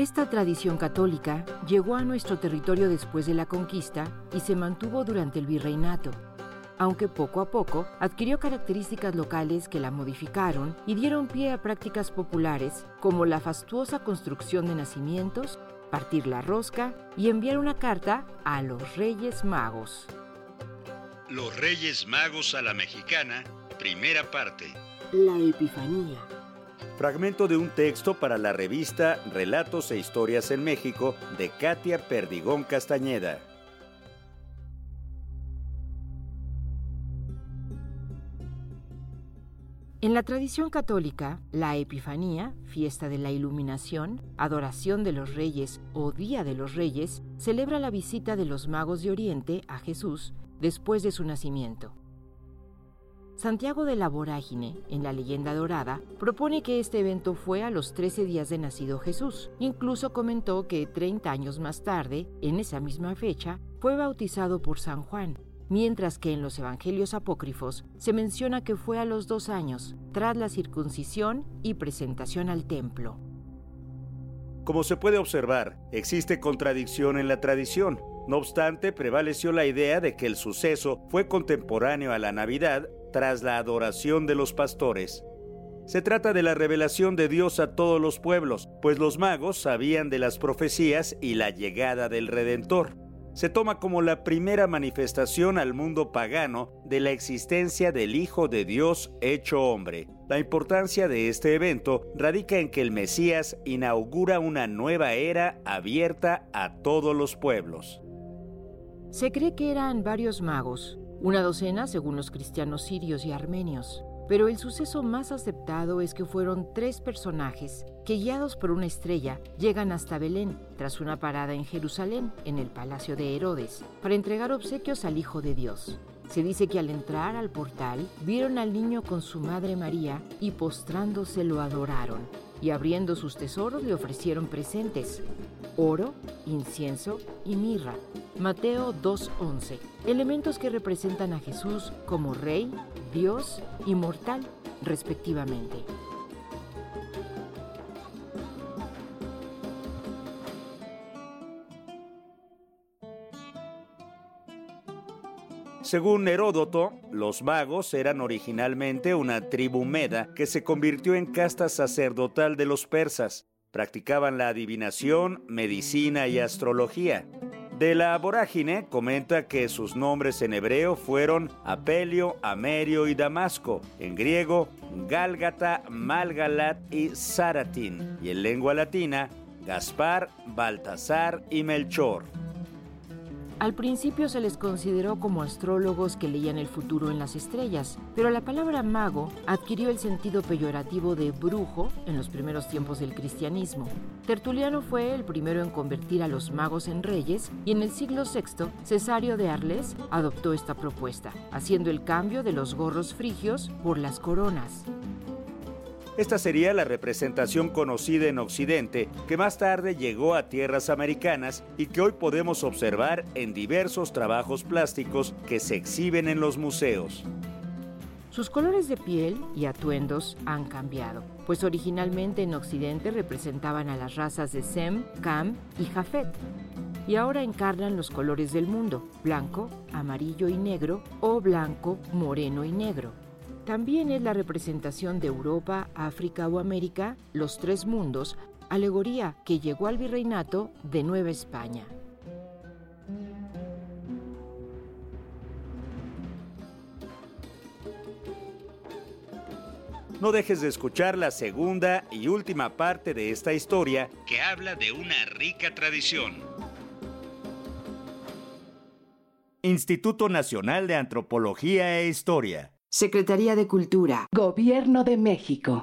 Esta tradición católica llegó a nuestro territorio después de la conquista y se mantuvo durante el virreinato, aunque poco a poco adquirió características locales que la modificaron y dieron pie a prácticas populares como la fastuosa construcción de nacimientos, partir la rosca y enviar una carta a los Reyes Magos. Los Reyes Magos a la Mexicana, primera parte. La Epifanía. Fragmento de un texto para la revista Relatos e Historias en México de Katia Perdigón Castañeda. En la tradición católica, la Epifanía, fiesta de la iluminación, adoración de los reyes o Día de los Reyes, celebra la visita de los magos de Oriente a Jesús después de su nacimiento. Santiago de la Vorágine, en la leyenda dorada, propone que este evento fue a los 13 días de nacido Jesús. Incluso comentó que 30 años más tarde, en esa misma fecha, fue bautizado por San Juan, mientras que en los evangelios apócrifos se menciona que fue a los dos años, tras la circuncisión y presentación al templo. Como se puede observar, existe contradicción en la tradición. No obstante, prevaleció la idea de que el suceso fue contemporáneo a la Navidad tras la adoración de los pastores. Se trata de la revelación de Dios a todos los pueblos, pues los magos sabían de las profecías y la llegada del Redentor. Se toma como la primera manifestación al mundo pagano de la existencia del Hijo de Dios hecho hombre. La importancia de este evento radica en que el Mesías inaugura una nueva era abierta a todos los pueblos. Se cree que eran varios magos, una docena según los cristianos sirios y armenios. Pero el suceso más aceptado es que fueron tres personajes que, guiados por una estrella, llegan hasta Belén, tras una parada en Jerusalén, en el palacio de Herodes, para entregar obsequios al Hijo de Dios. Se dice que al entrar al portal, vieron al niño con su madre María y postrándose lo adoraron, y abriendo sus tesoros le ofrecieron presentes, oro, incienso y mirra. Mateo 2.11, elementos que representan a Jesús como Rey, Dios y mortal, respectivamente. Según Heródoto, los magos eran originalmente una tribu meda que se convirtió en casta sacerdotal de los persas. Practicaban la adivinación, medicina y astrología. De la vorágine comenta que sus nombres en hebreo fueron Apelio, Amerio y Damasco, en griego Gálgata, Malgalat y Saratín, y en lengua latina Gaspar, Baltasar y Melchor. Al principio se les consideró como astrólogos que leían el futuro en las estrellas, pero la palabra mago adquirió el sentido peyorativo de brujo en los primeros tiempos del cristianismo. Tertuliano fue el primero en convertir a los magos en reyes y en el siglo VI Cesario de Arles adoptó esta propuesta, haciendo el cambio de los gorros frigios por las coronas. Esta sería la representación conocida en Occidente que más tarde llegó a tierras americanas y que hoy podemos observar en diversos trabajos plásticos que se exhiben en los museos. Sus colores de piel y atuendos han cambiado, pues originalmente en Occidente representaban a las razas de Sem, Cam y Jafet, y ahora encarnan los colores del mundo, blanco, amarillo y negro o blanco, moreno y negro. También es la representación de Europa, África o América, los tres mundos, alegoría que llegó al virreinato de Nueva España. No dejes de escuchar la segunda y última parte de esta historia que habla de una rica tradición. Instituto Nacional de Antropología e Historia. Secretaría de Cultura. Gobierno de México.